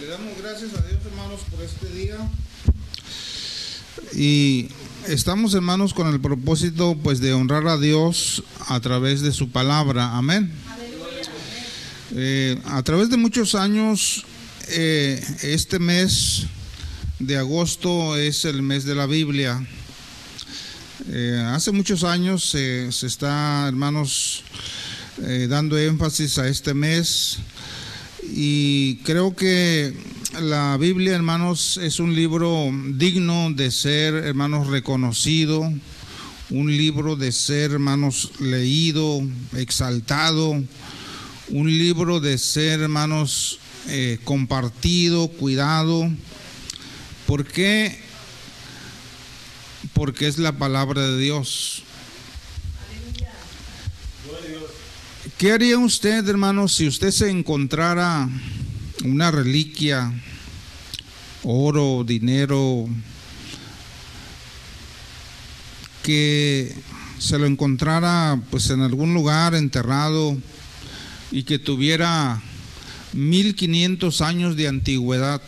Le damos gracias a Dios, hermanos, por este día. Y estamos, hermanos, con el propósito, pues, de honrar a Dios a través de su palabra. Amén. Eh, a través de muchos años, eh, este mes de agosto es el mes de la Biblia. Eh, hace muchos años se está, hermanos, dando énfasis a este mes y creo que la Biblia, hermanos, es un libro digno de ser, hermanos, reconocido, un libro de ser, hermanos, leído, exaltado, un libro de ser, hermanos, eh, compartido, cuidado. ¿Por qué? Porque es la palabra de Dios. ¿Qué haría usted, hermano, si usted se encontrara una reliquia, oro, dinero, que se lo encontrara pues en algún lugar enterrado y que tuviera 1500 años de antigüedad?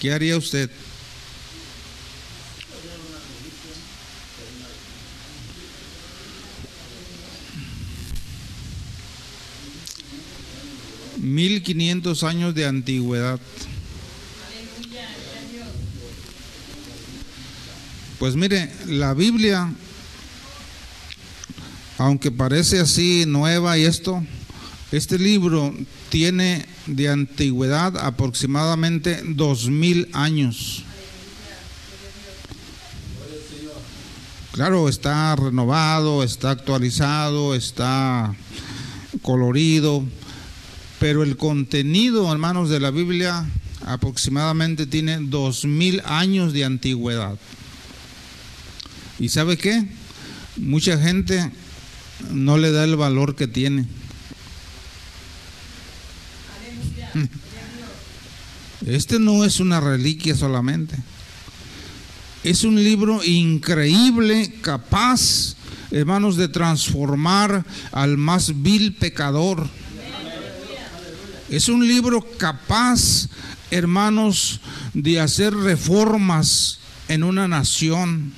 ¿Qué haría usted? 1500 años de antigüedad. Pues mire, la Biblia, aunque parece así nueva y esto, este libro tiene de antigüedad aproximadamente dos mil años. Claro, está renovado, está actualizado, está colorido, pero el contenido, hermanos, de la Biblia aproximadamente tiene dos mil años de antigüedad. ¿Y sabe qué? Mucha gente no le da el valor que tiene. Este no es una reliquia solamente. Es un libro increíble, capaz, hermanos, de transformar al más vil pecador es un libro capaz, hermanos, de hacer reformas en una nación.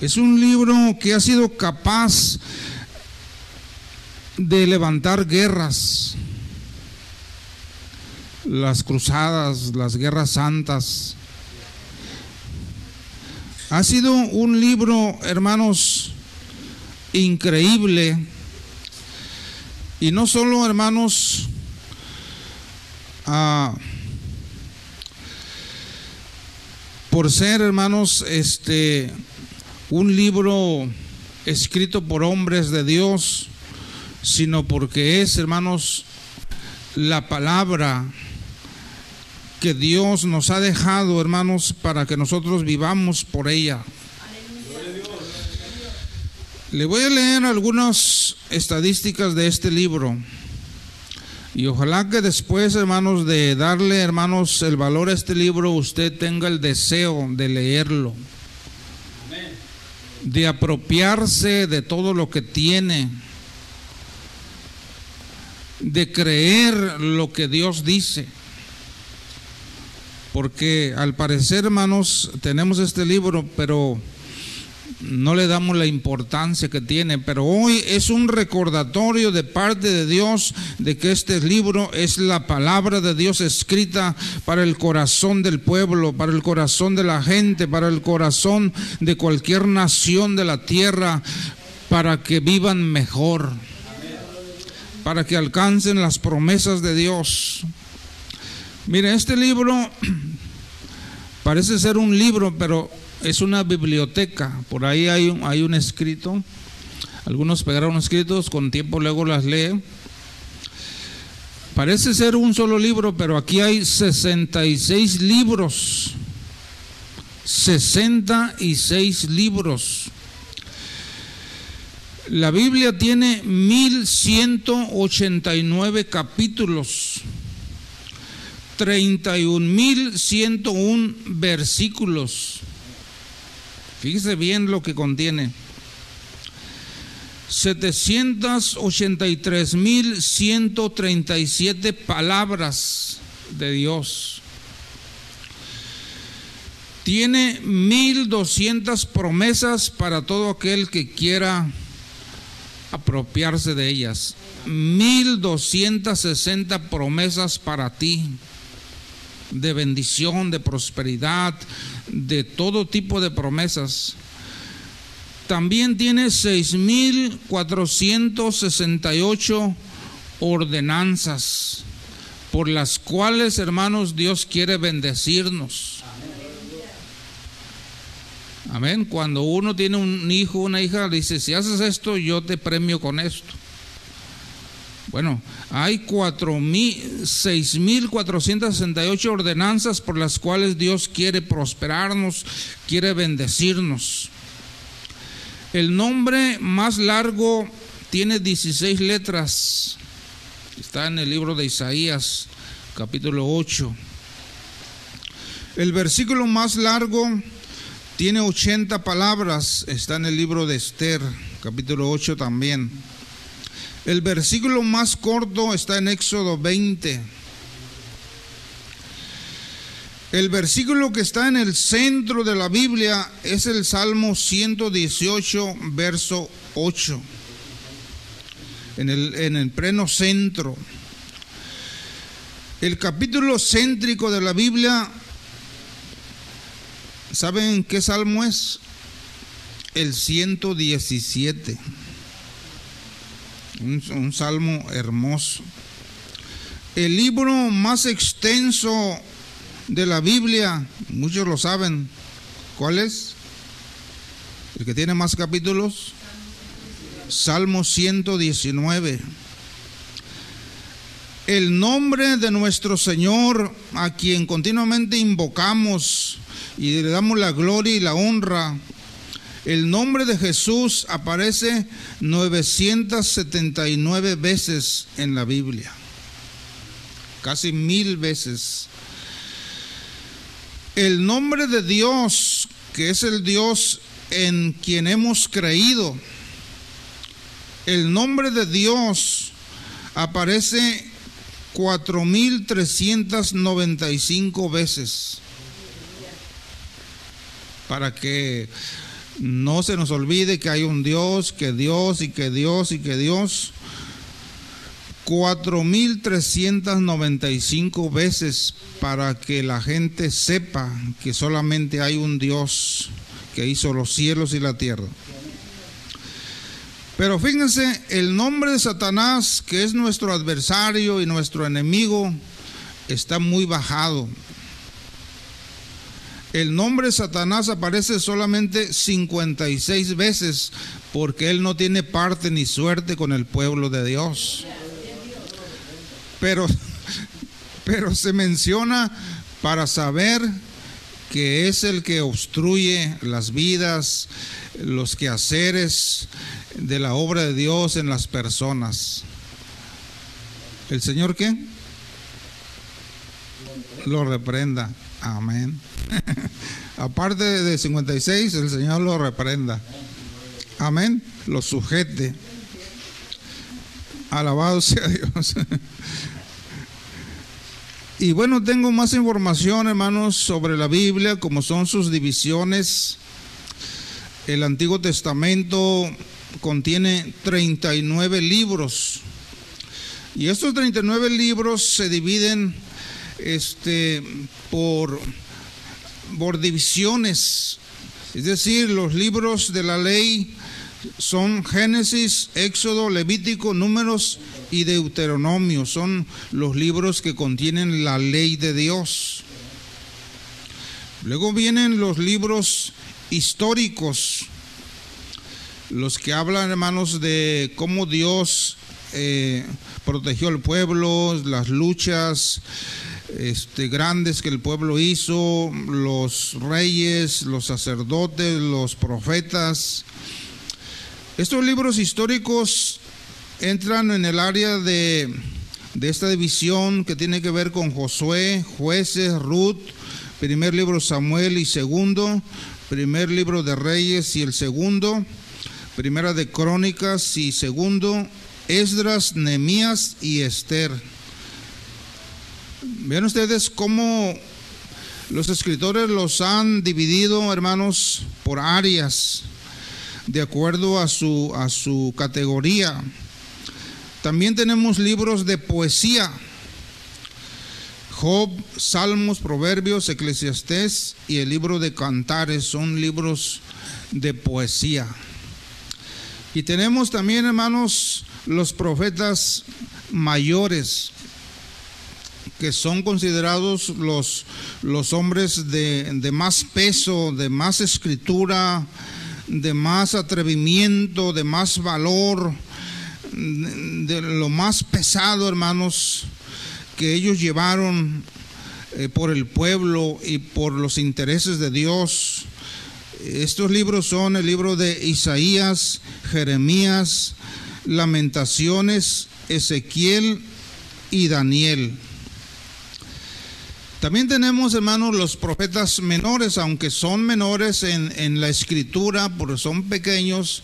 Es un libro que ha sido capaz de levantar guerras, las cruzadas, las guerras santas. Ha sido un libro, hermanos, increíble. Y no solo, hermanos, Ah, por ser, hermanos, este un libro escrito por hombres de Dios, sino porque es, hermanos, la palabra que Dios nos ha dejado, hermanos, para que nosotros vivamos por ella. Le voy a leer algunas estadísticas de este libro. Y ojalá que después, hermanos, de darle, hermanos, el valor a este libro, usted tenga el deseo de leerlo, de apropiarse de todo lo que tiene, de creer lo que Dios dice. Porque al parecer, hermanos, tenemos este libro, pero no le damos la importancia que tiene, pero hoy es un recordatorio de parte de Dios de que este libro es la palabra de Dios escrita para el corazón del pueblo, para el corazón de la gente, para el corazón de cualquier nación de la tierra, para que vivan mejor, para que alcancen las promesas de Dios. Mire, este libro parece ser un libro, pero es una biblioteca, por ahí hay un, hay un escrito, algunos pegaron escritos, con tiempo luego las lee. Parece ser un solo libro, pero aquí hay 66 libros. 66 libros. La Biblia tiene 1189 capítulos, 31.101 versículos. Fíjese bien lo que contiene. 783.137 palabras de Dios. Tiene 1.200 promesas para todo aquel que quiera apropiarse de ellas. 1.260 promesas para ti de bendición, de prosperidad, de todo tipo de promesas. También tiene 6.468 ordenanzas por las cuales, hermanos, Dios quiere bendecirnos. Amén. Cuando uno tiene un hijo, una hija, dice, si haces esto, yo te premio con esto. Bueno, hay 6.468 ordenanzas por las cuales Dios quiere prosperarnos, quiere bendecirnos. El nombre más largo tiene 16 letras. Está en el libro de Isaías, capítulo 8. El versículo más largo tiene 80 palabras. Está en el libro de Esther, capítulo 8 también. El versículo más corto está en Éxodo 20. El versículo que está en el centro de la Biblia es el Salmo 118, verso 8. En el, en el pleno centro. El capítulo céntrico de la Biblia, ¿saben qué salmo es? El 117. Un, salmo hermoso. El libro más extenso de la Biblia, muchos lo saben. ¿Cuál es? El que tiene más capítulos. Salmo 119. El nombre de nuestro Señor, a quien continuamente invocamos y le damos la gloria y la honra, el nombre de Jesús aparece 979 veces en la Biblia, casi mil veces. El nombre de Dios, que es el Dios en quien hemos creído, el nombre de Dios aparece 4.395 veces. Para que no se nos olvide que hay un Dios, que Dios y que Dios y que Dios. 4.395 veces para que la gente sepa que solamente hay un Dios que hizo los cielos y la tierra. Pero fíjense, el nombre de Satanás, que es nuestro adversario y nuestro enemigo, está muy bajado. El nombre Satanás aparece solamente 56 veces porque él no tiene parte ni suerte con el pueblo de Dios pero, pero se menciona para saber que es el que obstruye las vidas, los quehaceres de la obra de Dios en las personas. ¿El Señor qué? Lo reprenda. Amén. Aparte de 56, el Señor lo reprenda. Amén. Lo sujete. Alabado sea Dios. Y bueno, tengo más información, hermanos, sobre la Biblia, como son sus divisiones. El Antiguo Testamento contiene 39 libros. Y estos 39 libros se dividen este, por, por divisiones. Es decir, los libros de la ley son Génesis, Éxodo, Levítico, Números y Deuteronomio. Son los libros que contienen la ley de Dios. Luego vienen los libros históricos, los que hablan, hermanos, de cómo Dios eh, protegió al pueblo, las luchas este, grandes que el pueblo hizo, los reyes, los sacerdotes, los profetas, estos libros históricos entran en el área de, esta división que tiene que ver con Josué, jueces, Ruth, primer libro Samuel y segundo, primer libro de Reyes y el segundo, primera de Crónicas y segundo, Esdras, Nemías y Esther. Vean ustedes cómo los escritores los han dividido, hermanos, por áreas, de acuerdo a su, a su categoría. También tenemos libros de poesía. Job, Salmos, Proverbios, Eclesiastés y el libro de Cantares son libros de poesía. Y tenemos también, hermanos, los profetas mayores, que son considerados los, los hombres de, de más peso, de más escritura, de más atrevimiento, de más valor, de lo más pesado, hermanos, que ellos llevaron eh, por el pueblo y por los intereses de Dios. Estos libros son el libro de Isaías, Jeremías, Lamentaciones, Ezequiel y Daniel. También tenemos, hermanos, los profetas menores, aunque son menores en, en, la escritura, porque son pequeños,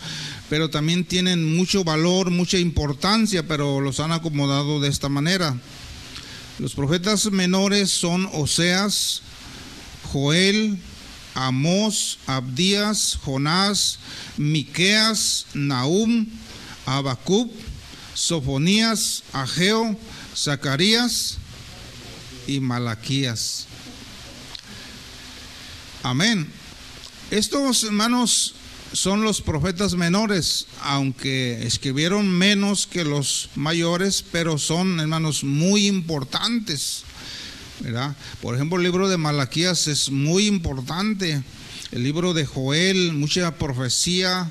pero también tienen mucho valor, mucha importancia, pero los han acomodado de esta manera. Los profetas menores son Oseas, Joel, Amós, Abdías, Jonás, Miqueas, Nahum, Abacub, Sofonías, Ageo, Zacarías y Malaquías. Amén. Estos hermanos son los profetas menores, aunque escribieron menos que los mayores, pero son hermanos muy importantes. ¿verdad? Por ejemplo, el libro de Malaquías es muy importante. El libro de Joel, mucha profecía.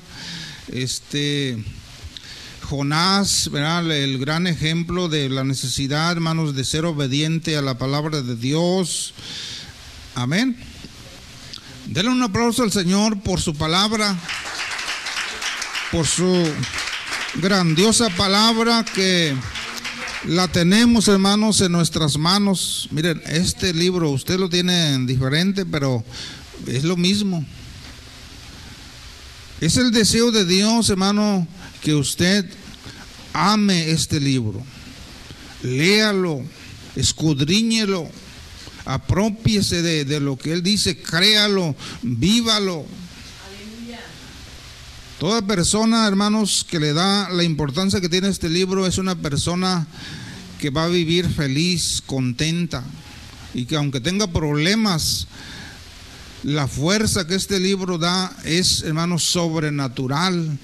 Este Jonás, ¿verdad? el gran ejemplo de la necesidad, hermanos, de ser obediente a la palabra de Dios. Amén. Denle un aplauso al Señor por su palabra, por su grandiosa palabra que la tenemos, hermanos, en nuestras manos. Miren, este libro usted lo tiene diferente, pero es lo mismo. Es el deseo de Dios, hermano, que usted ame este libro. Léalo, escudriñelo, apropiese de, de, lo que Él dice, créalo, vívalo. Toda persona, hermanos, que le da la importancia que tiene este libro es una persona que va a vivir feliz, contenta, y que aunque tenga problemas, la fuerza que este libro da es, hermanos, sobrenatural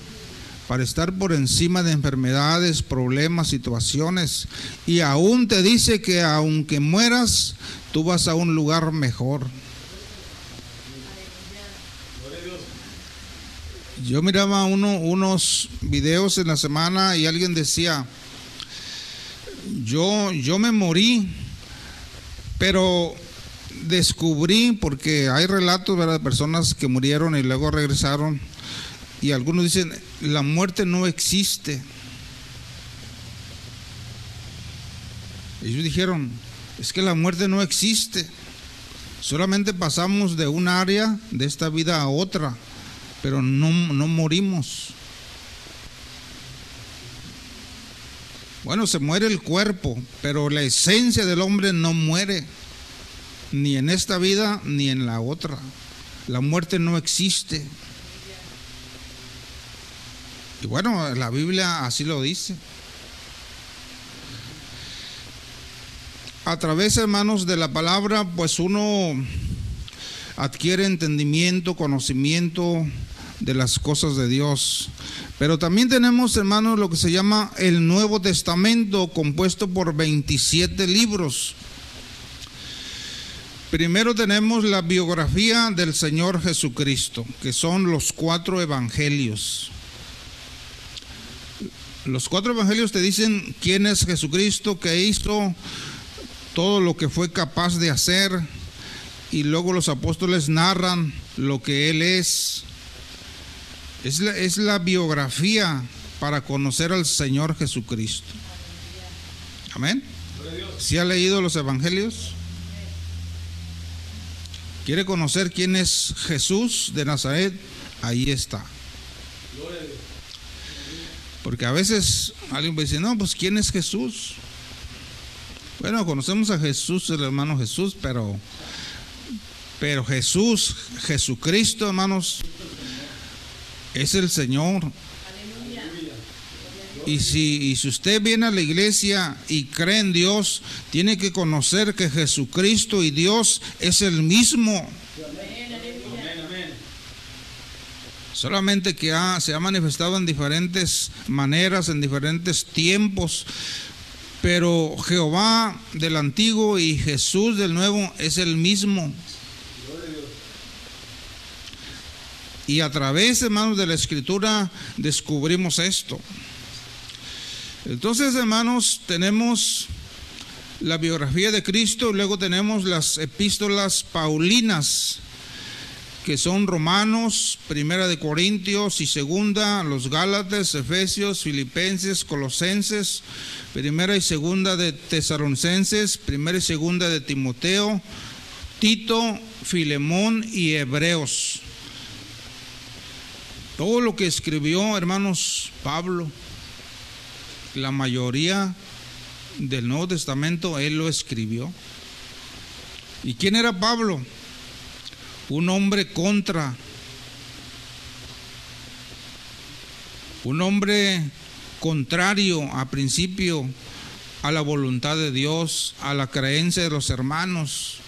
para estar por encima de enfermedades, problemas, situaciones. Y aún te dice que aunque mueras, tú vas a un lugar mejor. Yo miraba uno, unos videos en la semana y alguien decía, yo, yo me morí, pero descubrí, porque hay relatos de personas que murieron y luego regresaron, y algunos dicen, la muerte no existe. Ellos dijeron, es que la muerte no existe. Solamente pasamos de un área de esta vida a otra, pero no, no morimos. Bueno, se muere el cuerpo, pero la esencia del hombre no muere, ni en esta vida ni en la otra. La muerte no existe. Y bueno, la Biblia así lo dice. A través, hermanos, de la palabra, pues uno adquiere entendimiento, conocimiento de las cosas de Dios. Pero también tenemos, hermanos, lo que se llama el Nuevo Testamento, compuesto por 27 libros. Primero tenemos la biografía del Señor Jesucristo, que son los cuatro evangelios. Los cuatro evangelios te dicen quién es Jesucristo, qué hizo, todo lo que fue capaz de hacer, y luego los apóstoles narran lo que Él es. Es la, es la biografía para conocer al Señor Jesucristo. Amén. ¿Si ha leído los evangelios? ¿Quiere conocer quién es Jesús de Nazaret? Ahí está. Porque a veces alguien me dice, no, pues ¿quién es Jesús? Bueno, conocemos a Jesús, el hermano Jesús, pero, pero Jesús, Jesucristo, hermanos, es el Señor. Y si, y si usted viene a la iglesia y cree en Dios, tiene que conocer que Jesucristo y Dios es el mismo. Solamente que se ha manifestado en diferentes maneras, en diferentes tiempos. Pero Jehová del antiguo y Jesús del nuevo es el mismo. Y a través, hermanos, de la escritura descubrimos esto. Entonces, hermanos, tenemos la biografía de Cristo, y luego tenemos las epístolas paulinas que son Romanos, Primera de Corintios y Segunda, los Gálatas, Efesios, Filipenses, Colosenses, Primera y Segunda de Tesalonicenses, Primera y Segunda de Timoteo, Tito, Filemón y Hebreos. Todo lo que escribió, hermanos, Pablo, la mayoría del Nuevo Testamento, él lo escribió. ¿Y quién era Pablo? Un hombre contra, un hombre contrario a principio a la voluntad de Dios, a la creencia de los hermanos,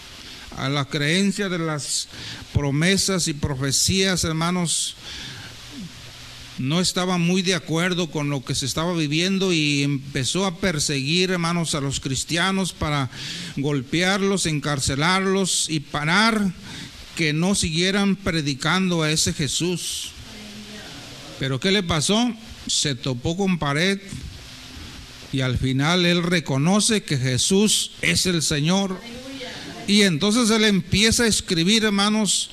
a la creencia de las promesas y profecías, hermanos, no estaba muy de acuerdo con lo que se estaba viviendo y empezó a perseguir, hermanos, a los cristianos para golpearlos, encarcelarlos y parar que no siguieran predicando a ese Jesús. Pero ¿qué le pasó? Se topó con pared y al final él reconoce que Jesús es el Señor. Y entonces él empieza a escribir, hermanos,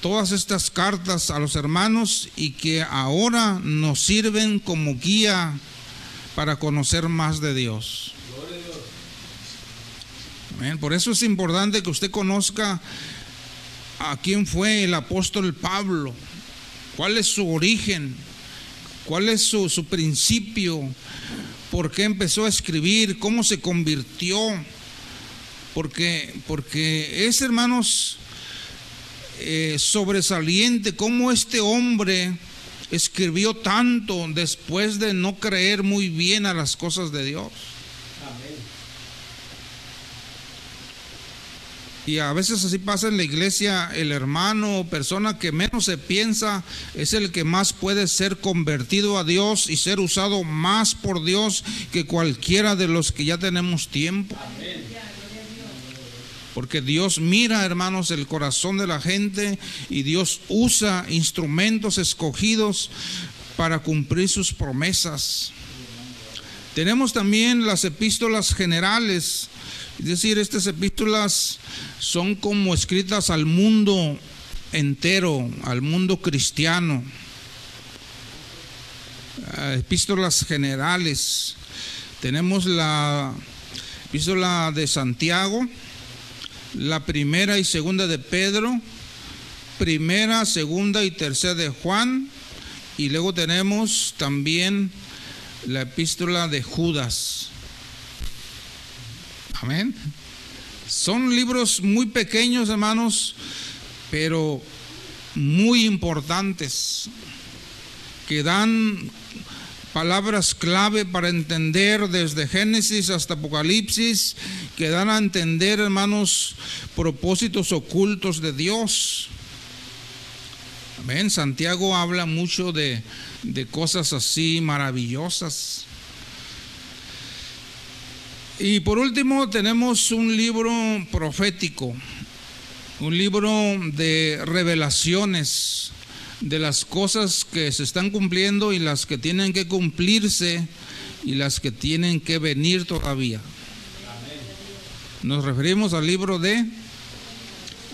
todas estas cartas a los hermanos y que ahora nos sirven como guía para conocer más de Dios. Por eso es importante que usted conozca a quién fue el apóstol Pablo, cuál es su origen, cuál es su, principio, por qué empezó a escribir, cómo se convirtió. Porque, porque es, hermanos, eh, sobresaliente cómo este hombre escribió tanto después de no creer muy bien a las cosas de Dios. Y a veces así pasa en la iglesia, el hermano o persona que menos se piensa es el que más puede ser convertido a Dios y ser usado más por Dios que cualquiera de los que ya tenemos tiempo. Porque Dios mira, hermanos, el corazón de la gente y Dios usa instrumentos escogidos para cumplir sus promesas. Tenemos también las epístolas generales es decir, estas epístolas son como escritas al mundo entero, al mundo cristiano. Ah, epístolas generales. Tenemos la epístola de Santiago, la primera y segunda de Pedro, primera, segunda y tercera de Juan, y luego tenemos también la epístola de Judas. Amén. Son libros muy pequeños, hermanos, pero muy importantes, que dan palabras clave para entender desde Génesis hasta Apocalipsis, que dan a entender, hermanos, propósitos ocultos de Dios. Amén. Santiago habla mucho de, de cosas así maravillosas. Y por último tenemos un libro profético, un libro de revelaciones de las cosas que se están cumpliendo y las que tienen que cumplirse y las que tienen que venir todavía. Nos referimos al libro de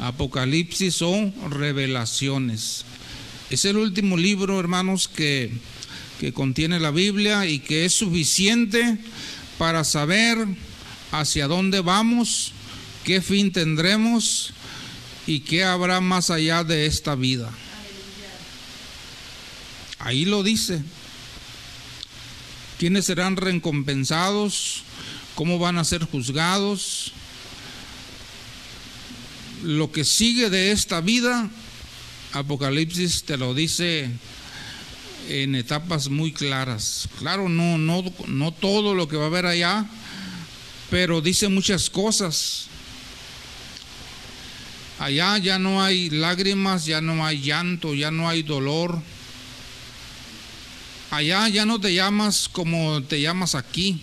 Apocalipsis o Revelaciones. Es el último libro, hermanos, que, que contiene la Biblia y que es suficiente para saber hacia dónde vamos, qué fin tendremos y qué habrá más allá de esta vida. Ahí lo dice. ¿Quiénes serán recompensados? ¿Cómo van a ser juzgados? Lo que sigue de esta vida, Apocalipsis te lo dice en etapas muy claras. Claro, no, no, no todo lo que va a haber allá, pero dice muchas cosas. Allá ya no hay lágrimas, ya no hay llanto, ya no hay dolor. Allá ya no te llamas como te llamas aquí.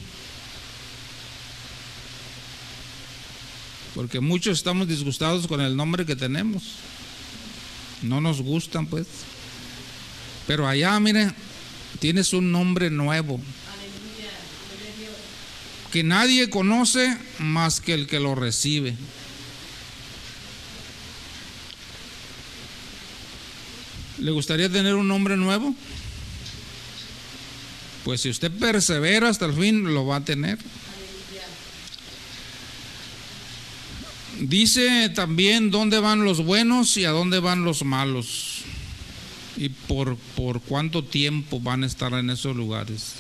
Porque muchos estamos disgustados con el nombre que tenemos. No nos gustan, pues. Pero allá, mire, tienes un nombre nuevo. Que nadie conoce más que el que lo recibe. ¿Le gustaría tener un nombre nuevo? Pues si usted persevera hasta el fin, lo va a tener. Dice también dónde van los buenos y a dónde van los malos y por, por cuánto tiempo van a estar en esos lugares.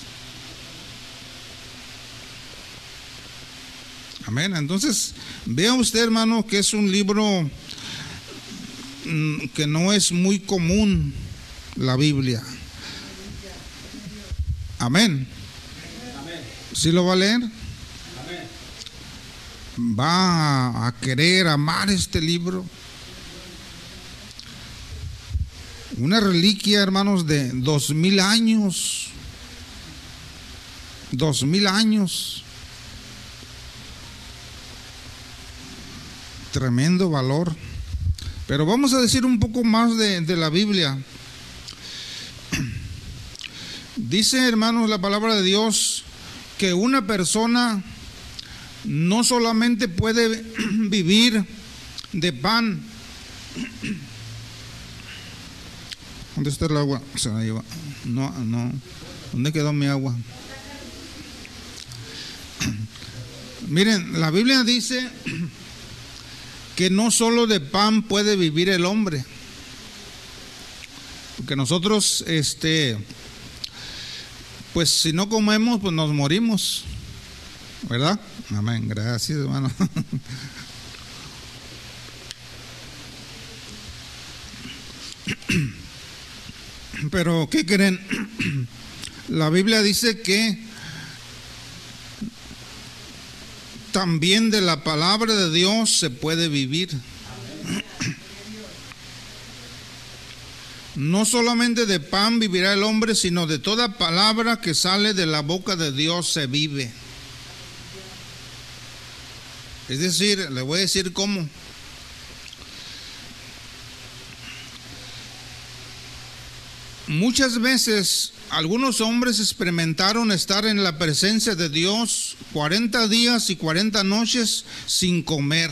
Amén. Entonces, vea usted, hermano, que es un libro mm, que no es muy común, la Biblia. Amén. ¿Sí lo va a leer? ¿Va a querer amar este libro? Una reliquia, hermanos, de dos mil años. Dos mil años. Tremendo valor. Pero vamos a decir un poco más de, de la Biblia. Dice, hermanos, la palabra de Dios que una persona no solamente puede vivir de pan, ¿Dónde está el agua? Se la lleva. No, no. ¿Dónde quedó mi agua? Miren, la Biblia dice que no solo de pan puede vivir el hombre. Porque nosotros, este, pues si no comemos, pues nos morimos. ¿Verdad? Amén. Gracias, hermano. Pero, ¿qué creen? La Biblia dice que también de la palabra de Dios se puede vivir. No solamente de pan vivirá el hombre, sino de toda palabra que sale de la boca de Dios se vive. Es decir, le voy a decir cómo. Muchas veces algunos hombres experimentaron estar en la presencia de Dios 40 días y 40 noches sin comer.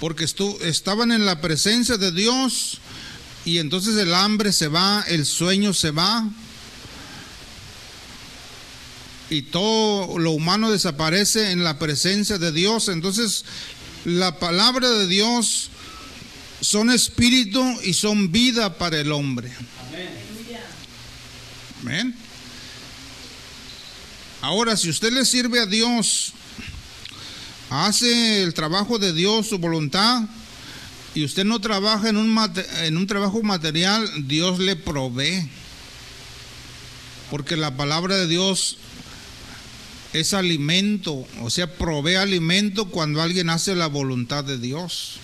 Porque estaban en la presencia de Dios y entonces el hambre se va, el sueño se va y todo lo humano desaparece en la presencia de Dios. Entonces la palabra de Dios son espíritu y son vida para el hombre. Amén. Ahora, si usted le sirve a Dios, hace el trabajo de Dios, su voluntad, y usted no trabaja en un, en un trabajo material, Dios le provee. Porque la palabra de Dios es alimento, o sea, provee alimento cuando alguien hace la voluntad de Dios.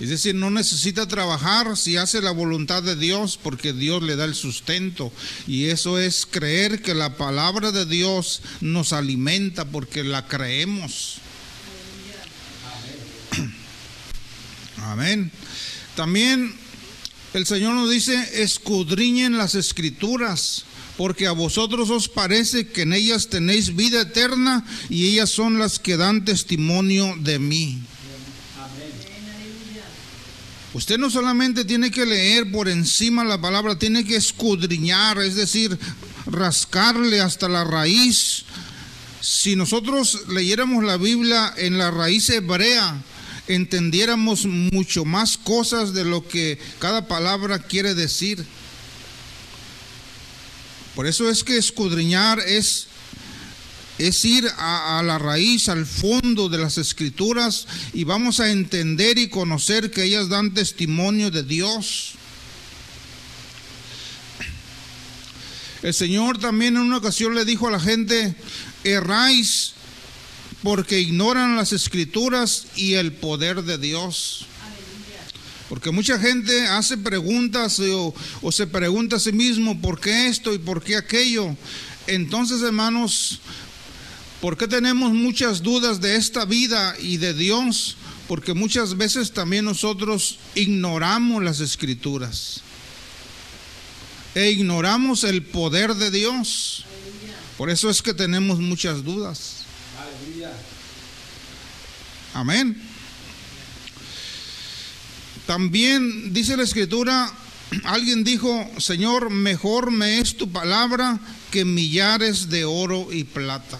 Es decir, no necesita trabajar si hace la voluntad de Dios porque Dios le da el sustento. Y eso es creer que la palabra de Dios nos alimenta porque la creemos. Amén. También el Señor nos dice, escudriñen las escrituras porque a vosotros os parece que en ellas tenéis vida eterna y ellas son las que dan testimonio de mí. Usted no solamente tiene que leer por encima la palabra, tiene que escudriñar, es decir, rascarle hasta la raíz Si nosotros leyéramos la Biblia en la raíz hebrea, entendiéramos mucho más cosas de lo que cada palabra quiere decir. Por eso es que escudriñar es, es ir a, la raíz, al fondo de las escrituras y vamos a entender y conocer que ellas dan testimonio de Dios. El Señor también en una ocasión le dijo a la gente, erráis porque ignoran las escrituras y el poder de Dios. Porque mucha gente hace preguntas o, o, se pregunta a sí mismo, ¿por qué esto y por qué aquello? Entonces, hermanos, ¿por qué tenemos muchas dudas de esta vida y de Dios? Porque muchas veces también nosotros ignoramos las escrituras e ignoramos el poder de Dios. Por eso es que tenemos muchas dudas. Amén. También dice la escritura, alguien dijo, Señor, mejor me es tu palabra que millares de oro y plata.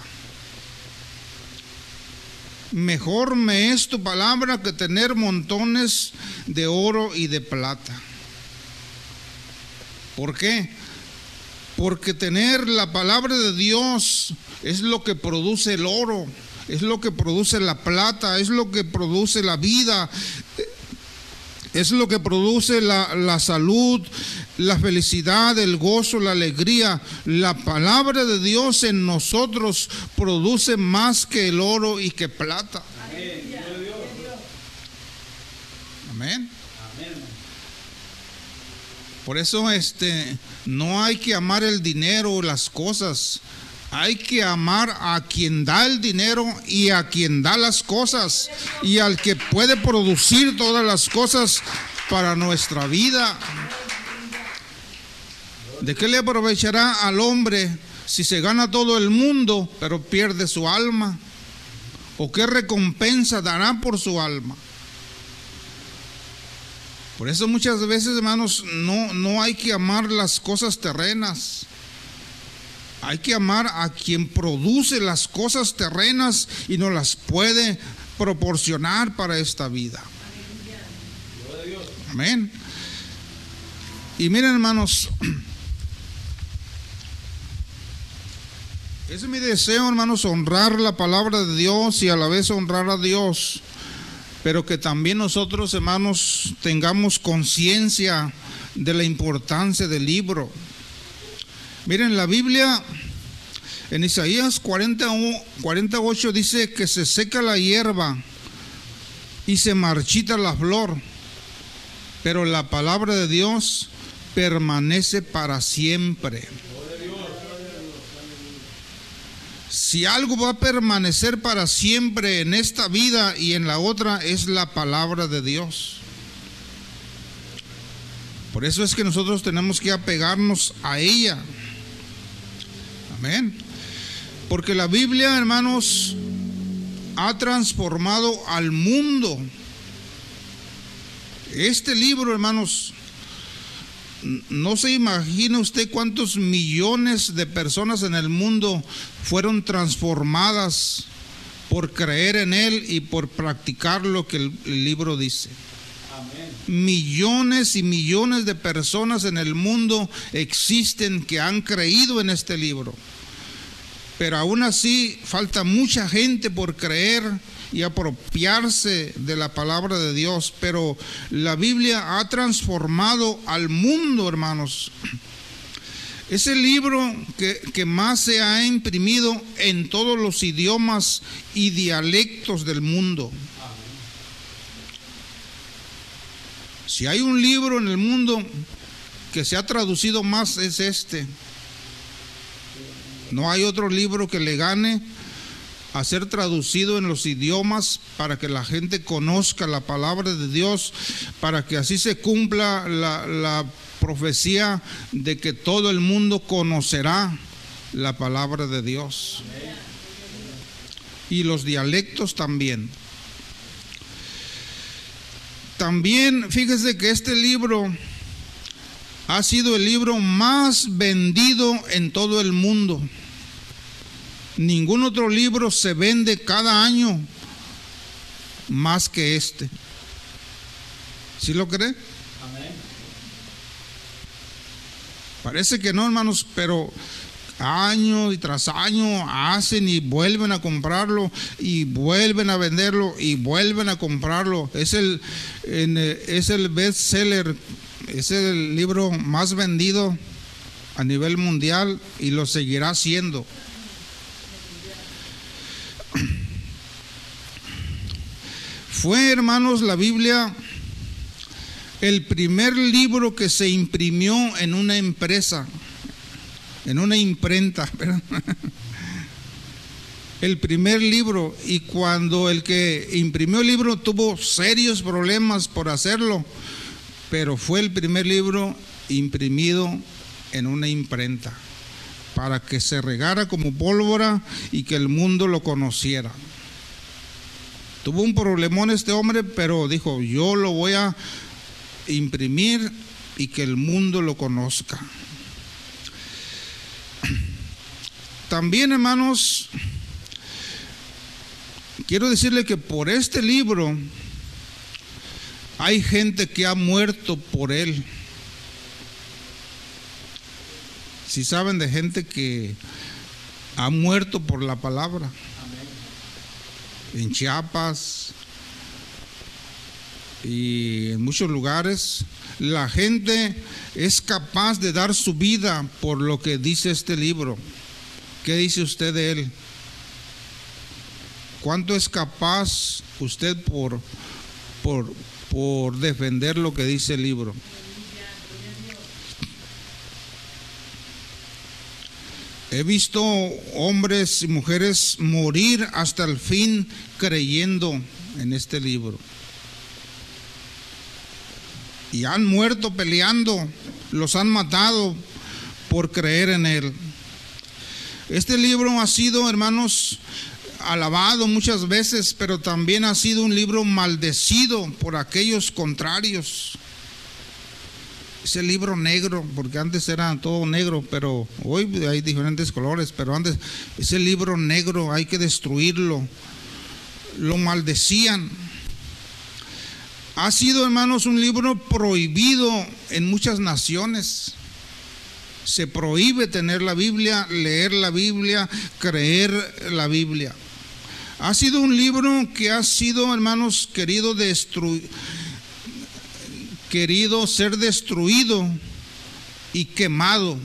Mejor me es tu palabra que tener montones de oro y de plata. ¿Por qué? Porque tener la palabra de Dios es lo que produce el oro, es lo que produce la plata, es lo que produce la vida, es lo que produce la, la, salud, la felicidad, el gozo, la alegría. La palabra de Dios en nosotros produce más que el oro y que plata. Amén. Por eso este no hay que amar el dinero o las cosas. Hay que amar a quien da el dinero y a quien da las cosas y al que puede producir todas las cosas para nuestra vida. ¿De qué le aprovechará al hombre si se gana todo el mundo pero pierde su alma? ¿O qué recompensa dará por su alma? Por eso muchas veces, hermanos, no, no hay que amar las cosas terrenas. Hay que amar a quien produce las cosas terrenas y nos las puede proporcionar para esta vida. Amén. Y miren, hermanos, es mi deseo, hermanos, honrar la palabra de Dios y a la vez honrar a Dios pero que también nosotros, hermanos, tengamos conciencia de la importancia del libro. Miren, la Biblia en Isaías 40, 48 dice que se seca la hierba y se marchita la flor, pero la palabra de Dios permanece para siempre. Si algo va a permanecer para siempre en esta vida y en la otra es la palabra de Dios. Por eso es que nosotros tenemos que apegarnos a ella. Amén. Porque la Biblia, hermanos, ha transformado al mundo. Este libro, hermanos, no se imagina usted cuántos millones de personas en el mundo fueron transformadas por creer en Él y por practicar lo que el, libro dice. Millones y millones de personas en el mundo existen que han creído en este libro. Pero aún así falta mucha gente por creer y apropiarse de la palabra de Dios, pero la Biblia ha transformado al mundo, hermanos. Es el libro que, que, más se ha imprimido en todos los idiomas y dialectos del mundo. Si hay un libro en el mundo que se ha traducido más es este. No hay otro libro que le gane a ser traducido en los idiomas para que la gente conozca la palabra de Dios, para que así se cumpla la, la profecía de que todo el mundo conocerá la palabra de Dios. Y los dialectos también. También fíjese que este libro ha sido el libro más vendido en todo el mundo Ningún otro libro se vende cada año más que este. ¿Sí lo cree? Parece que no, hermanos, pero año y tras año hacen y vuelven a comprarlo y vuelven a venderlo y vuelven a comprarlo. Es el, es el best seller, es el libro más vendido a nivel mundial y lo seguirá siendo. Fue, hermanos, la Biblia el primer libro que se imprimió en una empresa en una imprenta, el primer libro y cuando el que imprimió el libro tuvo serios problemas por hacerlo, pero fue el primer libro imprimido en una imprenta para que se regara como pólvora y que el mundo lo conociera. Tuvo un problemón este hombre, pero dijo, yo lo voy a imprimir y que el mundo lo conozca. También, hermanos, quiero decirle que por este libro hay gente que ha muerto por él. Si saben de gente que ha muerto por la palabra. En Chiapas y en muchos lugares, la gente es capaz de dar su vida por lo que dice este libro. ¿Qué dice usted de él? ¿Cuánto es capaz usted por, por, por defender lo que dice el libro? He visto hombres y mujeres morir hasta el fin creyendo en este libro. Y han muerto peleando, los han matado por creer en él. Este libro ha sido, hermanos, alabado muchas veces, pero también ha sido un libro maldecido por aquellos contrarios. Ese libro negro, porque antes era todo negro, pero hoy hay diferentes colores, pero antes ese libro negro hay que destruirlo. Lo maldecían. Ha sido, hermanos, un libro prohibido en muchas naciones se prohíbe tener la Biblia, leer la Biblia, creer la Biblia. Ha sido un libro que ha sido, hermanos, querido destruir, querido ser destruido y quemado,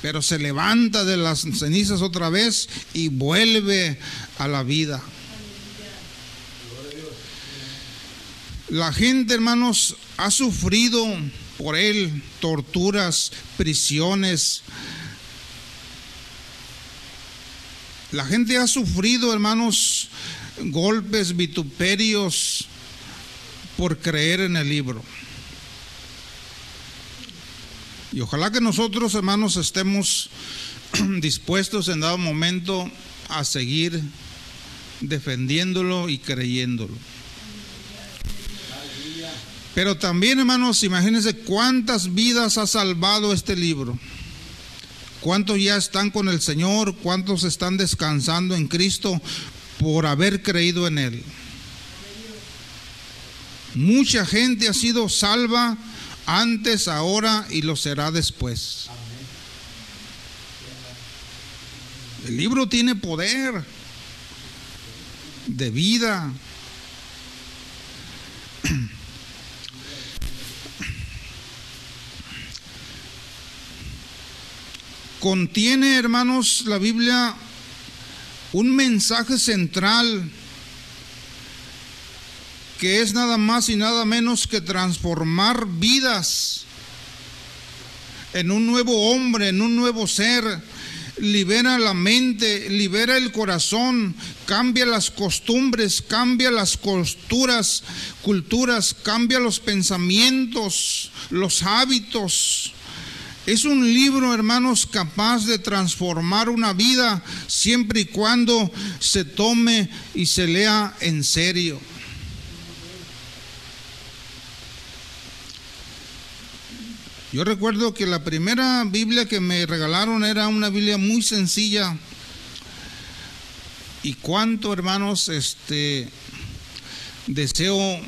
pero se levanta de las cenizas otra vez y vuelve a la vida. La gente, hermanos, ha sufrido por él torturas, prisiones. La gente ha sufrido, hermanos, golpes, vituperios por creer en el libro. Y ojalá que nosotros, hermanos, estemos dispuestos en dado momento a seguir defendiéndolo y creyéndolo. Pero también, hermanos, imagínense cuántas vidas ha salvado este libro. ¿Cuántos ya están con el Señor? ¿Cuántos están descansando en Cristo por haber creído en Él? Mucha gente ha sido salva antes, ahora y lo será después. El libro tiene poder de vida. Contiene, hermanos, la Biblia un mensaje central que es nada más y nada menos que transformar vidas en un nuevo hombre, en un nuevo ser. Libera la mente, libera el corazón, cambia las costumbres, cambia las costuras, culturas, cambia los pensamientos, los hábitos es un libro, hermanos, capaz de transformar una vida siempre y cuando se tome y se lea en serio. Yo recuerdo que la primera Biblia que me regalaron era una Biblia muy sencilla. y cuánto, hermanos, este deseo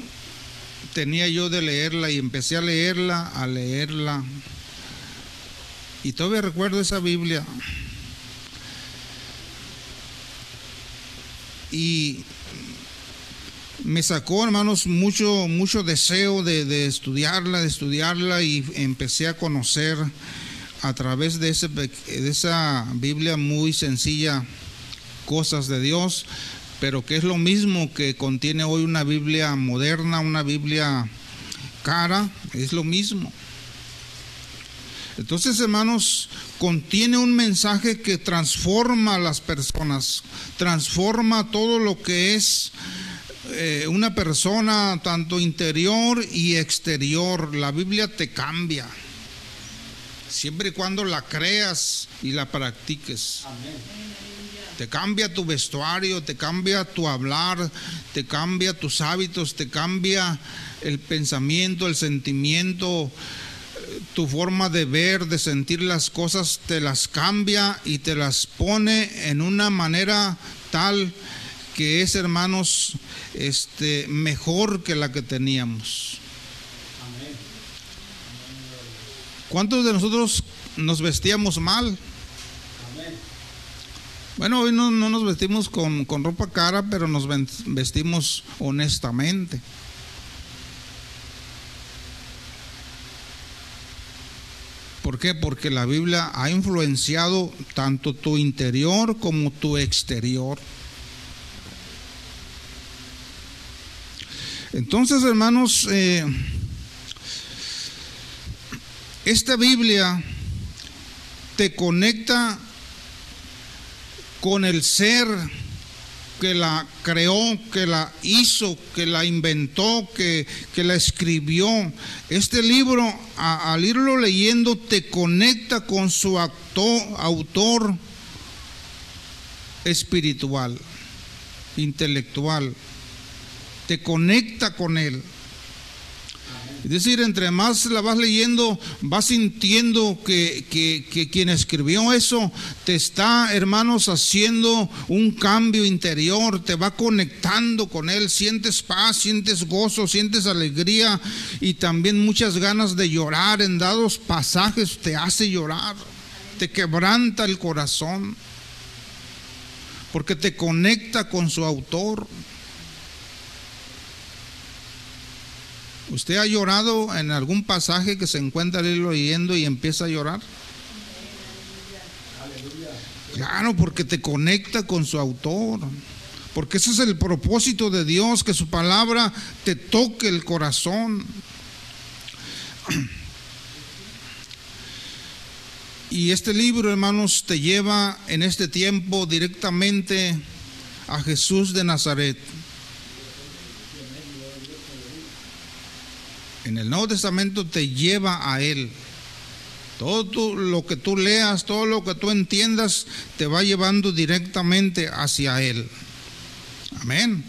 tenía yo de leerla y empecé a leerla, a leerla. Y todavía recuerdo esa Biblia. Y me sacó, hermanos, mucho, mucho deseo de, estudiarla, de estudiarla y empecé a conocer a través de, ese, de esa Biblia muy sencilla cosas de Dios, pero que es lo mismo que contiene hoy una Biblia moderna, una Biblia cara, es lo mismo. Entonces, hermanos, contiene un mensaje que transforma a las personas, transforma todo lo que es eh, una persona, tanto interior y exterior. La Biblia te cambia, siempre y cuando la creas y la practiques. Te cambia tu vestuario, te cambia tu hablar, te cambia tus hábitos, te cambia el pensamiento, el sentimiento, tu forma de ver, de sentir las cosas, te las cambia y te las pone en una manera tal que es, hermanos, este, mejor que la que teníamos. ¿Cuántos de nosotros nos vestíamos mal? Bueno, hoy no, no nos vestimos con, con, ropa cara, pero nos vestimos honestamente. Porque la Biblia ha influenciado tanto tu interior como tu exterior. Entonces, hermanos, eh, esta Biblia te conecta con el ser que la creó, que la hizo, que la inventó, que, que la escribió. Este libro, al irlo leyendo, te conecta con su actor, autor espiritual, intelectual te conecta con Él. Es decir, entre más la vas leyendo, vas sintiendo que, que, que, quien escribió eso te está, hermanos, haciendo un cambio interior, te va conectando con Él, sientes paz, sientes gozo, sientes alegría y también muchas ganas de llorar en dados pasajes, te hace llorar, te quebranta el corazón, porque te conecta con su autor. ¿Usted ha llorado en algún pasaje que se encuentra leyendo y empieza a llorar? Claro, porque te conecta con su autor. Porque ese es el propósito de Dios, que su palabra te toque el corazón. Y este libro, hermanos, te lleva en este tiempo directamente a Jesús de Nazaret. En el Nuevo Testamento te lleva a Él. Todo lo que tú leas, todo lo que tú entiendas, te va llevando directamente hacia Él. Amén.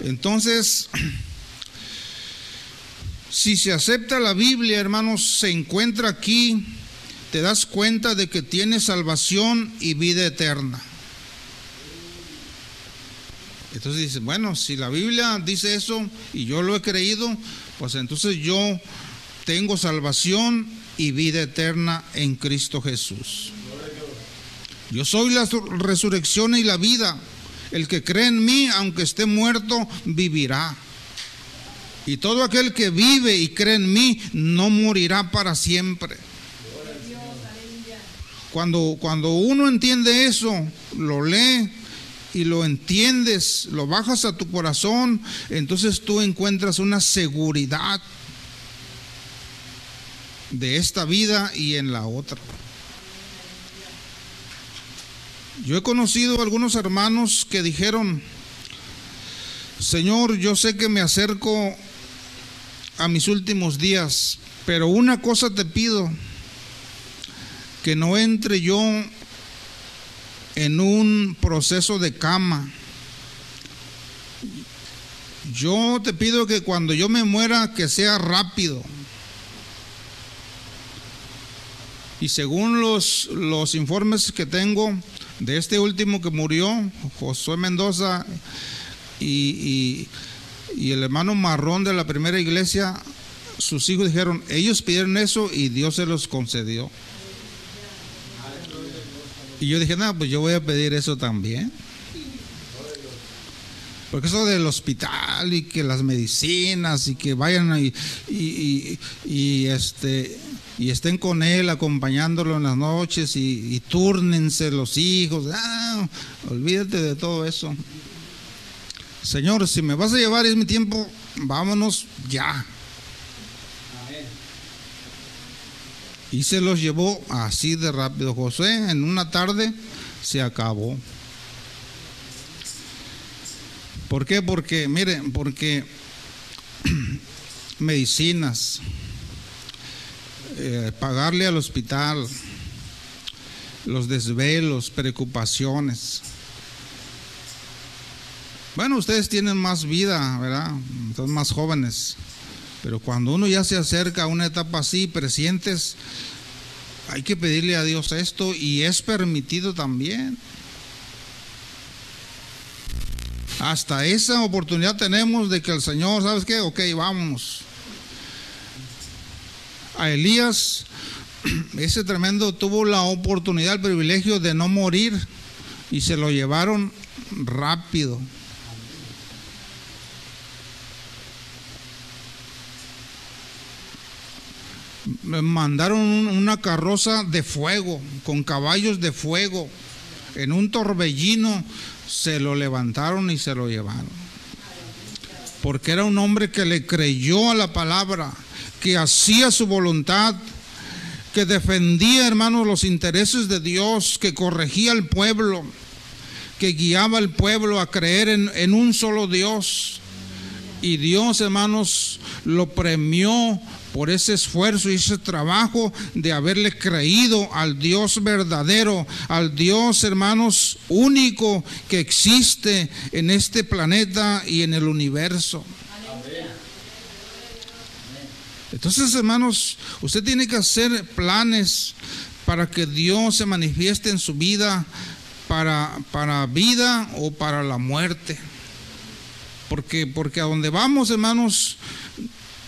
Entonces, si se acepta la Biblia, hermanos, se encuentra aquí, te das cuenta de que tiene salvación y vida eterna. Entonces dices, bueno, si la Biblia dice eso y yo lo he creído, pues entonces yo tengo salvación y vida eterna en Cristo Jesús. Yo soy la resurrección y la vida. El que cree en mí, aunque esté muerto, vivirá. Y todo aquel que vive y cree en mí, no morirá para siempre. Cuando, cuando uno entiende eso, lo lee, y lo entiendes, lo bajas a tu corazón, entonces tú encuentras una seguridad de esta vida y en la otra. Yo he conocido algunos hermanos que dijeron, Señor, yo sé que me acerco a mis últimos días, pero una cosa te pido, que no entre yo en un proceso de cama. Yo te pido que cuando yo me muera, que sea rápido. Y según los, los informes que tengo, de este último que murió, Josué Mendoza, y, y el hermano Marrón de la primera iglesia, sus hijos dijeron, ellos pidieron eso y Dios se los concedió. Y yo dije, no, pues yo voy a pedir eso también. Porque eso del hospital y que las medicinas y que vayan y, y, este y estén con él acompañándolo en las noches y, túrnense los hijos. Ah, olvídate de todo eso. Señor, si me vas a llevar es mi tiempo, vámonos ya. Y se los llevó así de rápido. José en una tarde se acabó. ¿Por qué? Porque, miren, porque medicinas, eh, pagarle al hospital, los desvelos, preocupaciones. Bueno, ustedes tienen más vida, ¿verdad? Son más jóvenes. Pero cuando uno ya se acerca a una etapa así, presientes, hay que pedirle a Dios esto y es permitido también. Hasta esa oportunidad tenemos de que el Señor, ¿sabes qué? Ok, vamos. A Elías, ese tremendo tuvo la oportunidad, el privilegio de no morir y se lo llevaron rápido. Mandaron una carroza de fuego, con caballos de fuego, en un torbellino se lo levantaron y se lo llevaron. Porque era un hombre que le creyó a la palabra, que hacía su voluntad, que defendía, hermanos, los intereses de Dios, que corregía al pueblo, que guiaba al pueblo a creer en, en un solo Dios. Y Dios, hermanos, lo premió por ese esfuerzo y ese trabajo de haberle creído al Dios verdadero, al Dios, hermanos, único que existe en este planeta y en el universo. Entonces, hermanos, usted tiene que hacer planes para que Dios se manifieste en su vida, para, para vida o para la muerte. Porque, porque a donde vamos, hermanos,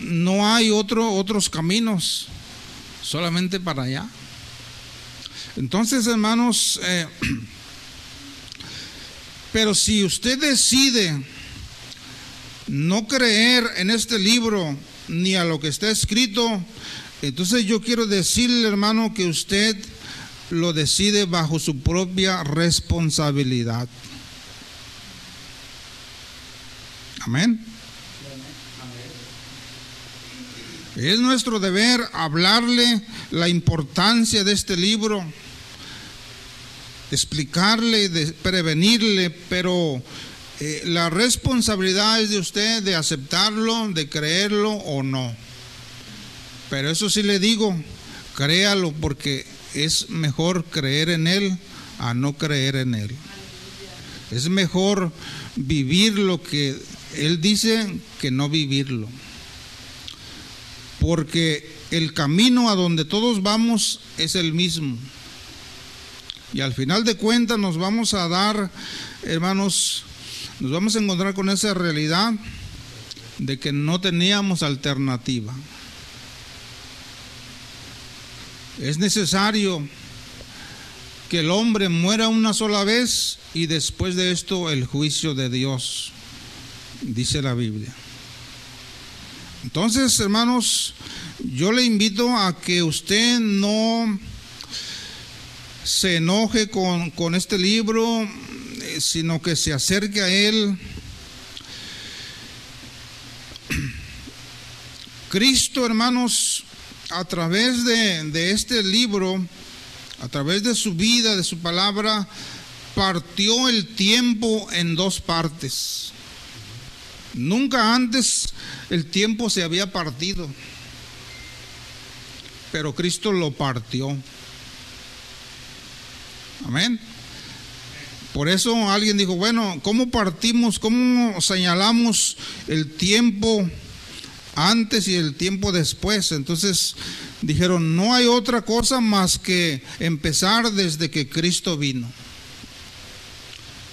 no hay otro, otros caminos, solamente para allá. Entonces, hermanos, eh, pero si usted decide no creer en este libro ni a lo que está escrito, entonces yo quiero decirle, hermano, que usted lo decide bajo su propia responsabilidad. Amén. Es nuestro deber hablarle la importancia de este libro, explicarle, de prevenirle, pero eh, la responsabilidad es de usted de aceptarlo, de creerlo o no. Pero eso sí le digo, créalo porque es mejor creer en Él a no creer en Él. Es mejor vivir lo que Él dice que no vivirlo porque el camino a donde todos vamos es el mismo. Y al final de cuentas nos vamos a dar, hermanos, nos vamos a encontrar con esa realidad de que no teníamos alternativa. Es necesario que el hombre muera una sola vez y después de esto el juicio de Dios, dice la Biblia. Entonces, hermanos, yo le invito a que usted no se enoje con, este libro, eh, sino que se acerque a él. Cristo, hermanos, a través de, de este libro, a través de su vida, de su palabra, partió el tiempo en dos partes. Nunca antes el tiempo se había partido, pero Cristo lo partió. Amén. Por eso alguien dijo, bueno, ¿cómo partimos, cómo señalamos el tiempo antes y el tiempo después? Entonces dijeron, no hay otra cosa más que empezar desde que Cristo vino.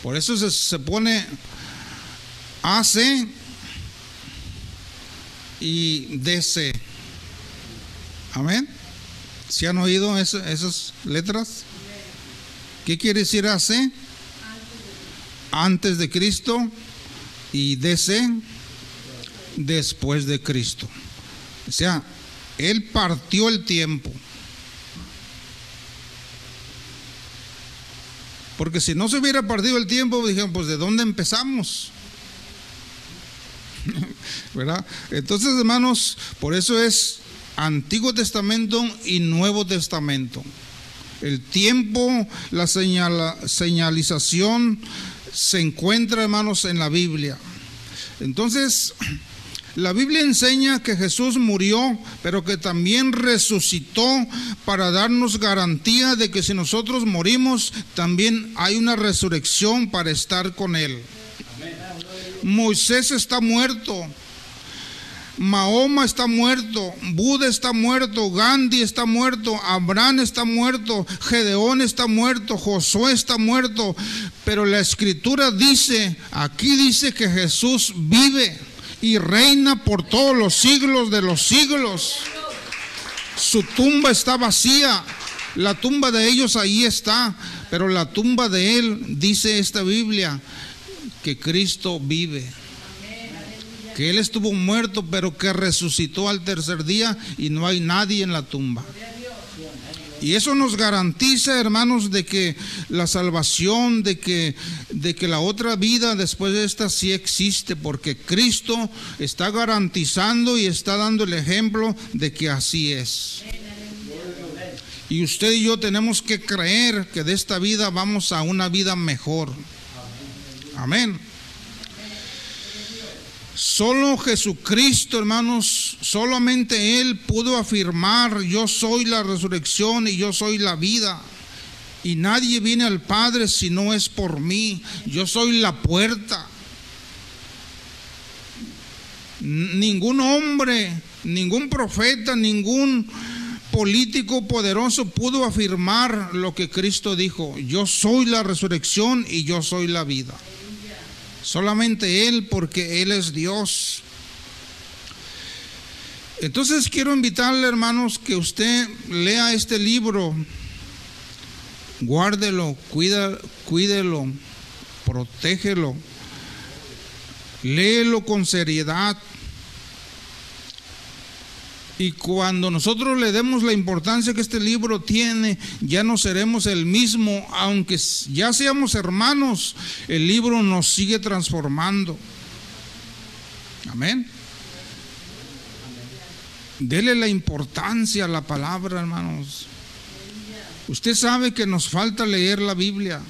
Por eso se, se pone AC y DC. Amén. ¿Se han oído esas letras? ¿Qué quiere decir AC? Antes de Cristo y DC después de Cristo. O sea, Él partió el tiempo. Porque si no se hubiera partido el tiempo, dijeron, pues ¿de dónde empezamos? ¿Verdad? Entonces, hermanos, por eso es Antiguo Testamento y Nuevo Testamento. El tiempo, la señalización se encuentra, hermanos, en la Biblia. Entonces, la Biblia enseña que Jesús murió, pero que también resucitó para darnos garantía de que si nosotros morimos, también hay una resurrección para estar con Él. Moisés está muerto, Mahoma está muerto, Buda está muerto, Gandhi está muerto, Abraham está muerto, Gedeón está muerto, Josué está muerto, pero la escritura dice, aquí dice que Jesús vive y reina por todos los siglos de los siglos. Su tumba está vacía, la tumba de ellos ahí está, pero la tumba de él, dice esta Biblia, que Cristo vive que Él estuvo muerto, pero que resucitó al tercer día y no hay nadie en la tumba. Y eso nos garantiza, hermanos, de que la salvación, de que, de que la otra vida después de esta sí existe, porque Cristo está garantizando y está dando el ejemplo de que así es. Y usted y yo tenemos que creer que de esta vida vamos a una vida mejor. Amén. Solo Jesucristo, hermanos, solamente Él pudo afirmar, yo soy la resurrección y yo soy la vida. Y nadie viene al Padre si no es por mí. Yo soy la puerta. Ningún hombre, ningún profeta, ningún político poderoso pudo afirmar lo que Cristo dijo. Yo soy la resurrección y yo soy la vida. Solamente Él porque Él es Dios. Entonces quiero invitarle, hermanos, que usted lea este libro, guárdelo, cuida, cuídelo, protégelo, léelo con seriedad. Y cuando nosotros le demos la importancia que este libro tiene, ya no seremos el mismo, aunque ya seamos hermanos, el libro nos sigue transformando. Amén. Dele la importancia a la palabra, hermanos. Usted sabe que nos falta leer la Biblia,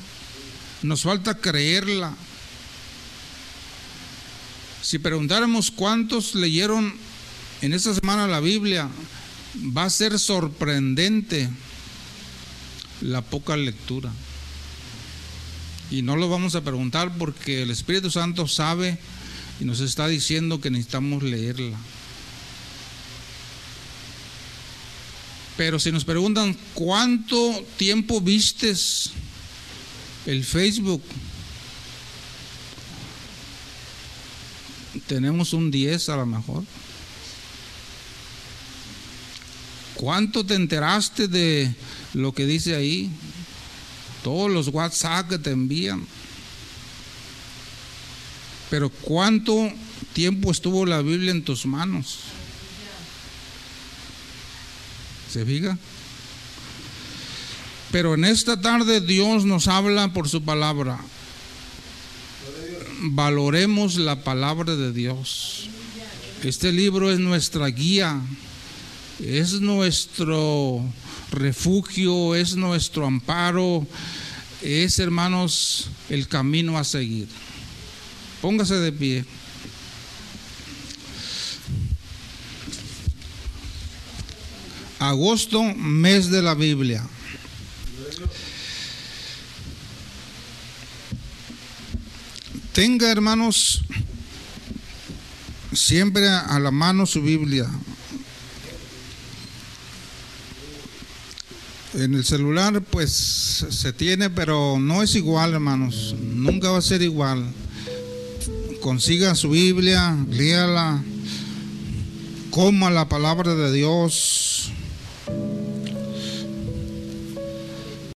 nos falta creerla. Si preguntáramos cuántos leyeron en esta semana la Biblia va a ser sorprendente la poca lectura. Y no lo vamos a preguntar porque el Espíritu Santo sabe y nos está diciendo que necesitamos leerla. Pero si nos preguntan cuánto tiempo vistes el Facebook, tenemos un 10 a lo mejor. ¿Cuánto te enteraste de lo que dice ahí? Todos los WhatsApp que te envían. Pero ¿cuánto tiempo estuvo la Biblia en tus manos? ¿Se fija? Pero en esta tarde Dios nos habla por su palabra. Valoremos la palabra de Dios. Este libro es nuestra guía es nuestro refugio, es nuestro amparo, es, hermanos, el camino a seguir. Póngase de pie. Agosto, mes de la Biblia. Tenga, hermanos, siempre a la mano su Biblia. En el celular pues se tiene, pero no es igual, hermanos. Nunca va a ser igual. Consiga su Biblia, léala, coma la palabra de Dios,